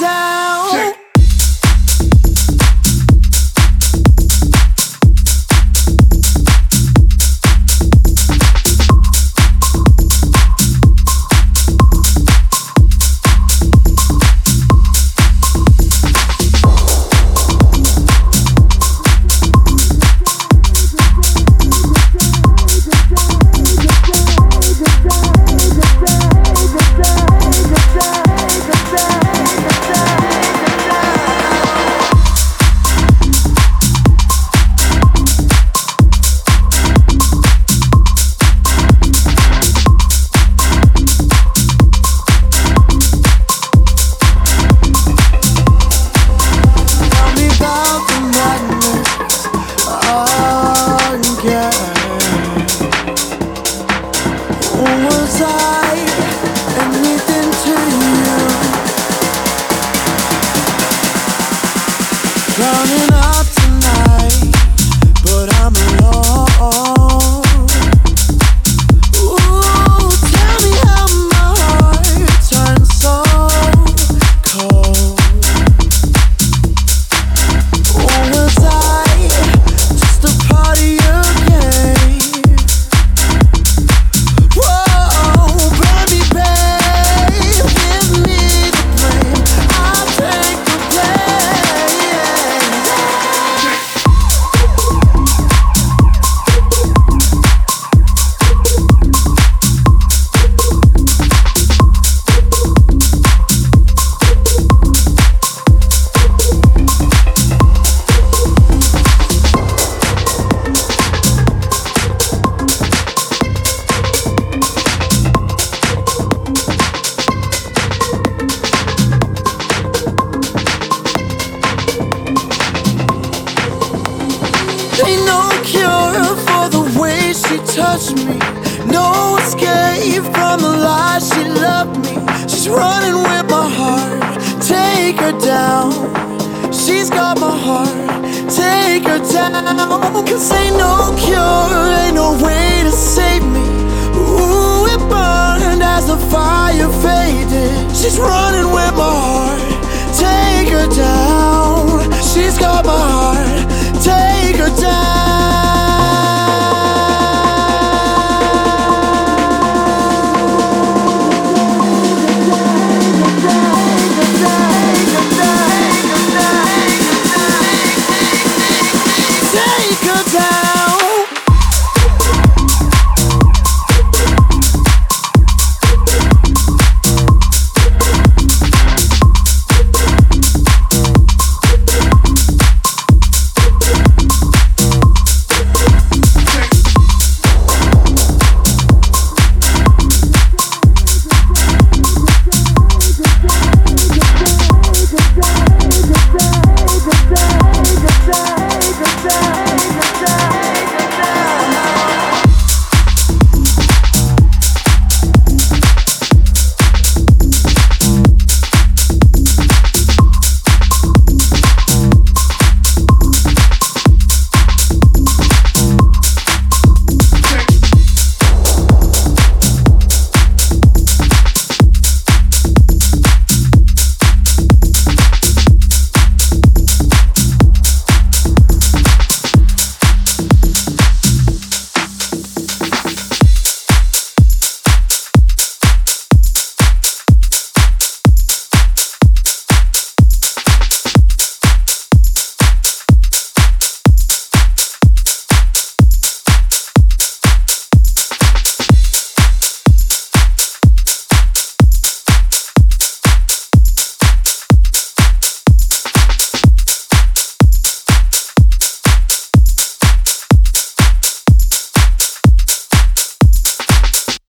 down. she touched me. No escape from the lies. she loved me. She's running with my heart, take her down. She's got my heart, take her down. Cause ain't no cure, ain't no way to save me. Ooh, it burned as the fire faded. She's running with my heart, take her down. She's got my heart, take her down.